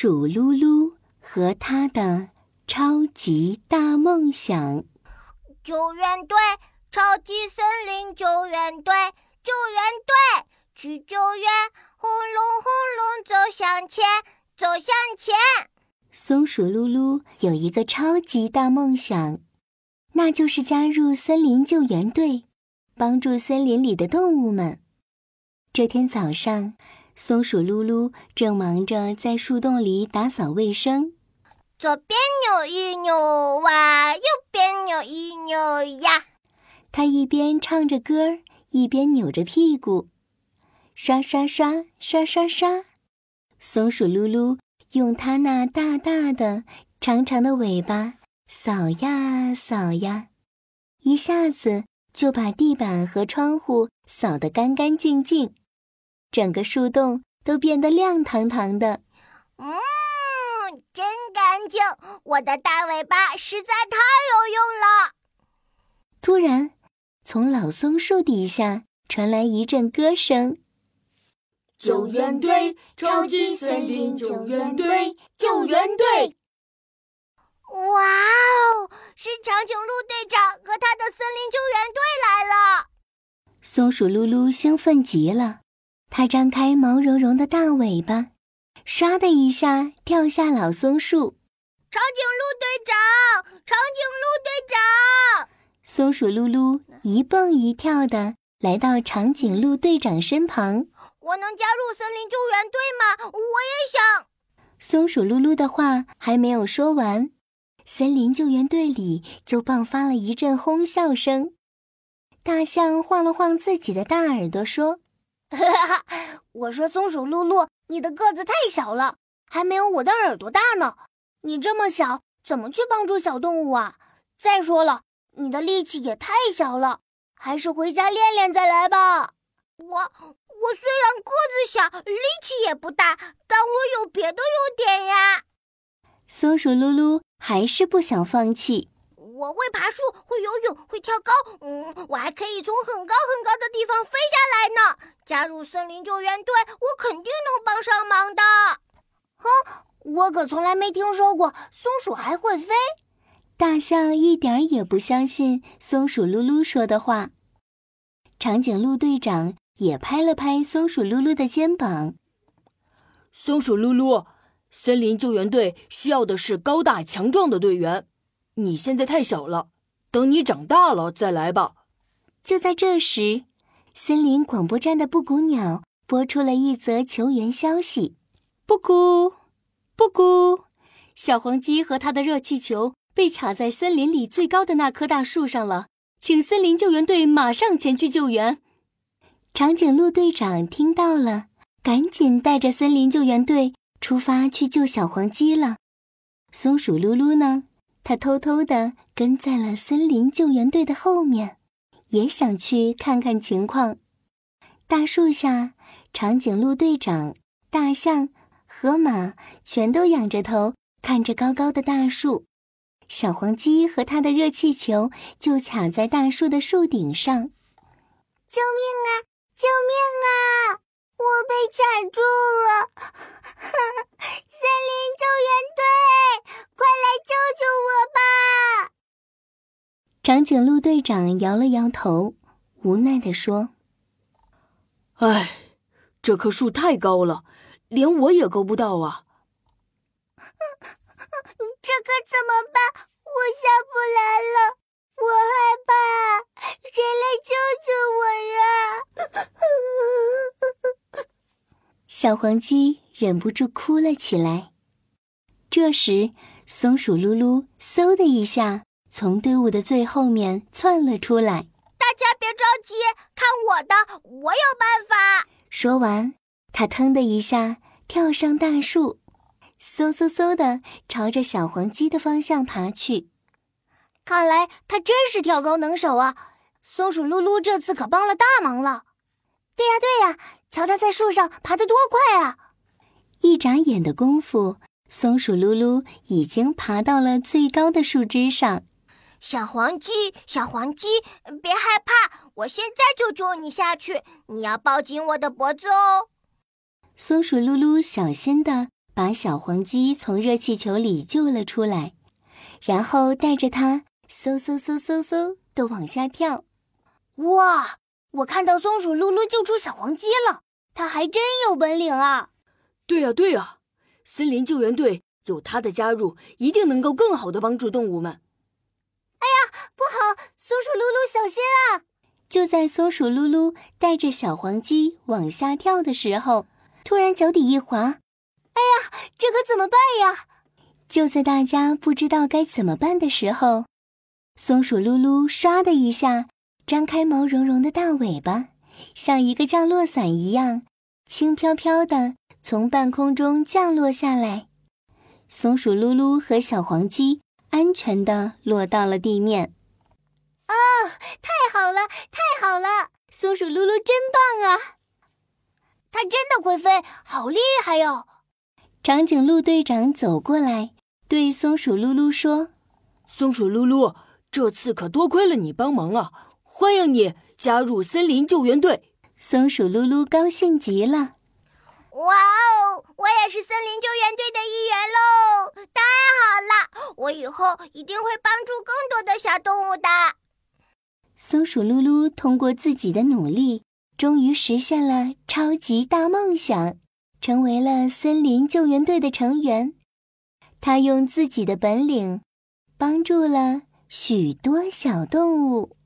鼠噜噜和他的超级大梦想。救援队，超级森林救援队，救援队去救援！轰隆轰隆，走向前，走向前。松鼠噜噜有一个超级大梦想，那就是加入森林救援队，帮助森林里的动物们。这天早上。松鼠噜噜正忙着在树洞里打扫卫生，左边扭一扭哇，右边扭一扭呀。它一边唱着歌一边扭着屁股，刷刷刷刷刷刷。松鼠噜噜用它那大大的、长长的尾巴扫呀扫呀，一下子就把地板和窗户扫得干干净净。整个树洞都变得亮堂堂的，嗯，真干净！我的大尾巴实在太有用了。突然，从老松树底下传来一阵歌声：“救援队，超级森林救援队，救援队！”哇哦，是长颈鹿队长和他的森林救援队来了！松鼠噜噜兴奋极了。它张开毛茸茸的大尾巴，唰的一下跳下老松树。长颈鹿队长，长颈鹿队长！松鼠噜噜一蹦一跳的来到长颈鹿队长身旁。我能加入森林救援队吗？我也想。松鼠噜噜的话还没有说完，森林救援队里就爆发了一阵哄笑声。大象晃了晃自己的大耳朵，说。哈哈，我说松鼠露露，你的个子太小了，还没有我的耳朵大呢。你这么小，怎么去帮助小动物啊？再说了，你的力气也太小了，还是回家练练再来吧。我我虽然个子小，力气也不大，但我有别的优点呀。松鼠露露还是不想放弃。我会爬树，会游泳，会跳高。嗯，我还可以从很高很高的地方飞下来呢。加入森林救援队，我肯定能帮上忙的。哼，我可从来没听说过松鼠还会飞。大象一点也不相信松鼠噜噜说的话。长颈鹿队长也拍了拍松鼠噜噜的肩膀。松鼠噜噜，森林救援队需要的是高大强壮的队员。你现在太小了，等你长大了再来吧。就在这时，森林广播站的布谷鸟播出了一则求援消息：布谷，布谷，小黄鸡和它的热气球被卡在森林里最高的那棵大树上了，请森林救援队马上前去救援。长颈鹿队长听到了，赶紧带着森林救援队出发去救小黄鸡了。松鼠噜噜呢？他偷偷地跟在了森林救援队的后面，也想去看看情况。大树下，长颈鹿队长、大象、河马全都仰着头看着高高的大树。小黄鸡和它的热气球就卡在大树的树顶上。救命啊！救命啊！我被卡住了！长颈鹿队长摇了摇头，无奈地说：“哎，这棵树太高了，连我也够不到啊！这可怎么办？我下不来了，我害怕，谁来救救我呀？” 小黄鸡忍不住哭了起来。这时，松鼠噜噜嗖的一下从队伍的最后面窜了出来。大家别着急，看我的，我有办法。说完，他腾的一下跳上大树，嗖嗖嗖的朝着小黄鸡的方向爬去。看来他真是跳高能手啊！松鼠噜噜这次可帮了大忙了。对呀，对呀，瞧它在树上爬得多快啊！一眨眼的功夫，松鼠噜噜已经爬到了最高的树枝上。小黄鸡，小黄鸡，别害怕，我现在就救你下去。你要抱紧我的脖子哦。松鼠噜噜小心的把小黄鸡从热气球里救了出来，然后带着它嗖嗖嗖嗖嗖的往下跳。哇！我看到松鼠噜噜救出小黄鸡了，它还真有本领啊！对呀，对呀，森林救援队有它的加入，一定能够更好的帮助动物们。哎呀，不好！松鼠噜噜，小心啊！就在松鼠噜噜带着小黄鸡往下跳的时候，突然脚底一滑，哎呀，这可怎么办呀？就在大家不知道该怎么办的时候，松鼠噜噜唰的一下。张开毛茸茸的大尾巴，像一个降落伞一样，轻飘飘的从半空中降落下来。松鼠噜噜和小黄鸡安全的落到了地面。啊，太好了，太好了！松鼠噜噜真棒啊！它真的会飞，好厉害哟！长颈鹿队长走过来，对松鼠噜噜说：“松鼠噜噜，这次可多亏了你帮忙啊！”欢迎你加入森林救援队！松鼠噜噜高兴极了。哇哦，我也是森林救援队的一员喽！太好了，我以后一定会帮助更多的小动物的。松鼠噜噜通过自己的努力，终于实现了超级大梦想，成为了森林救援队的成员。他用自己的本领，帮助了许多小动物。